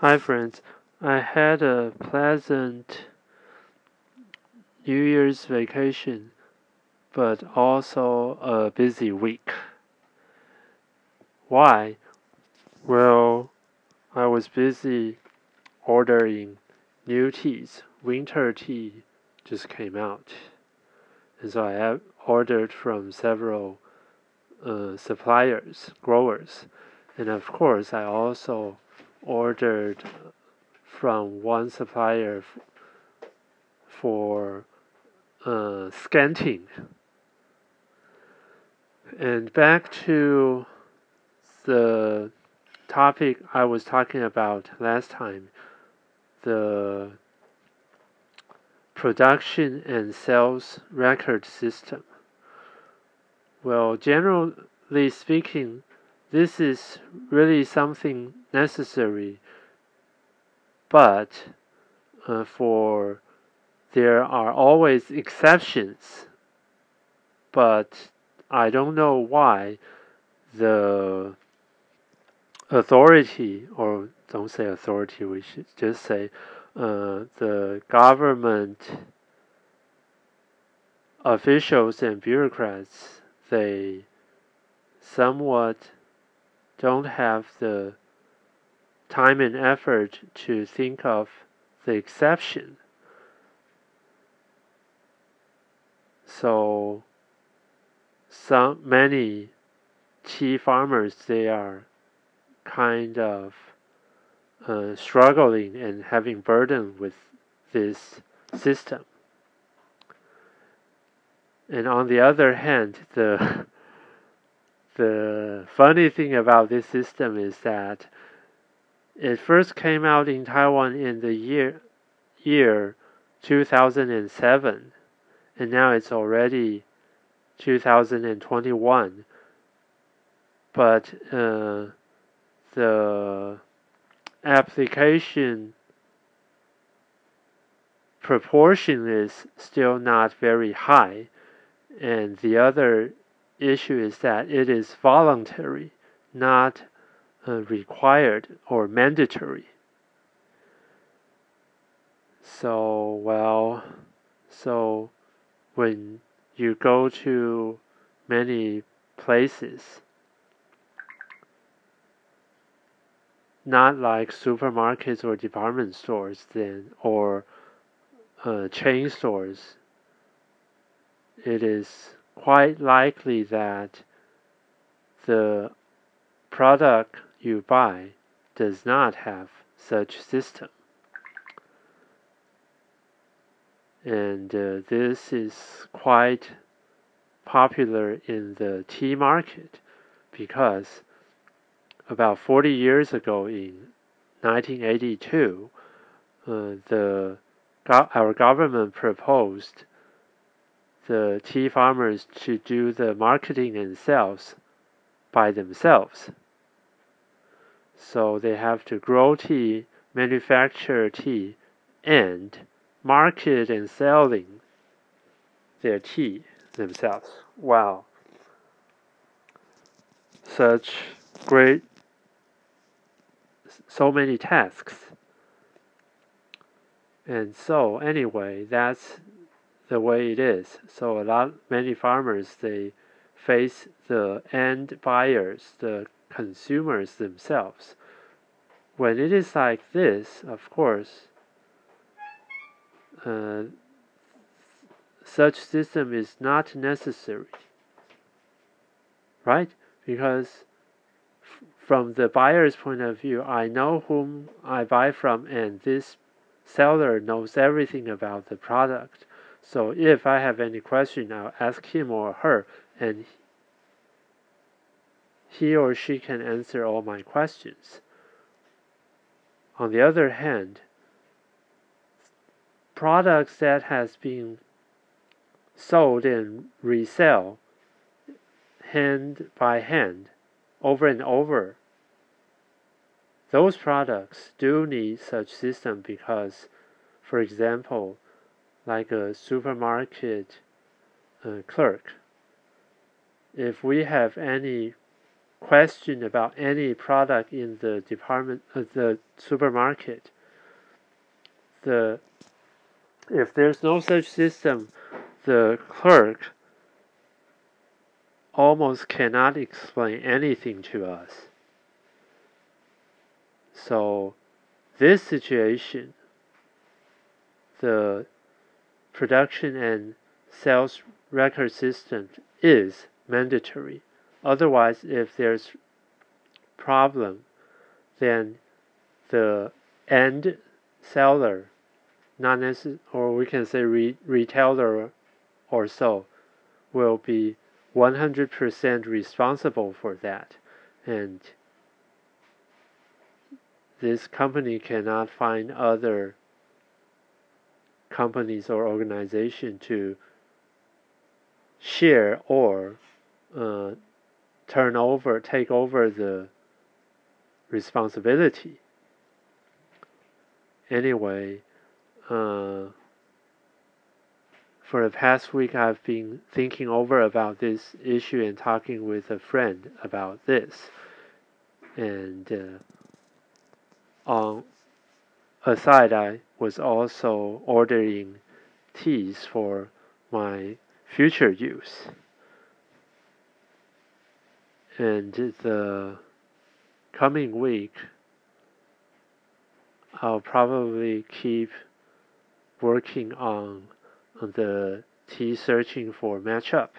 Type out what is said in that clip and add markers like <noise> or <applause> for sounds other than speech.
Hi, friends. I had a pleasant New Year's vacation, but also a busy week. Why? Well, I was busy ordering new teas. Winter tea just came out. And so I ordered from several uh, suppliers, growers. And of course, I also ordered from one supplier for uh, scenting. And back to the topic I was talking about last time the production and sales record system. Well, generally speaking, this is really something necessary, but uh, for there are always exceptions, but I don't know why the authority, or don't say authority, we should just say uh, the government officials and bureaucrats, they somewhat don't have the time and effort to think of the exception. So some many tea farmers they are kind of uh, struggling and having burden with this system. And on the other hand, the <laughs> the funny thing about this system is that it first came out in Taiwan in the year year 2007 and now it's already 2021 but uh, the application proportion is still not very high and the other issue is that it is voluntary not uh, required or mandatory. So well so when you go to many places not like supermarkets or department stores then or uh, chain stores it is quite likely that the product you buy does not have such system. And uh, this is quite popular in the tea market because about 40 years ago in 1982 uh, the our government proposed the tea farmers to do the marketing and sales by themselves so they have to grow tea manufacture tea and market and selling their tea themselves. Wow. Such great, so many tasks. And so, anyway, that's the way it is. So, a lot, many farmers, they face the end buyers, the consumers themselves. When it is like this, of course, uh, such system is not necessary right because from the buyer's point of view I know whom I buy from and this seller knows everything about the product so if I have any question I'll ask him or her and he or she can answer all my questions. On the other hand products that has been sold and resell hand by hand over and over those products do need such system because for example like a supermarket uh, clerk if we have any question about any product in the department, uh, the supermarket, the if there's no such system, the clerk almost cannot explain anything to us. So, this situation, the production and sales record system is mandatory. Otherwise, if there's problem, then the end seller, not necessarily, or we can say re retailer or so, will be 100% responsible for that. And this company cannot find other companies or organization to share or uh, turn over, take over the responsibility. Anyway, uh, for the past week, I've been thinking over about this issue and talking with a friend about this. And uh, on a side, I was also ordering teas for my future use. And the coming week, I'll probably keep working on the tea searching for matchup.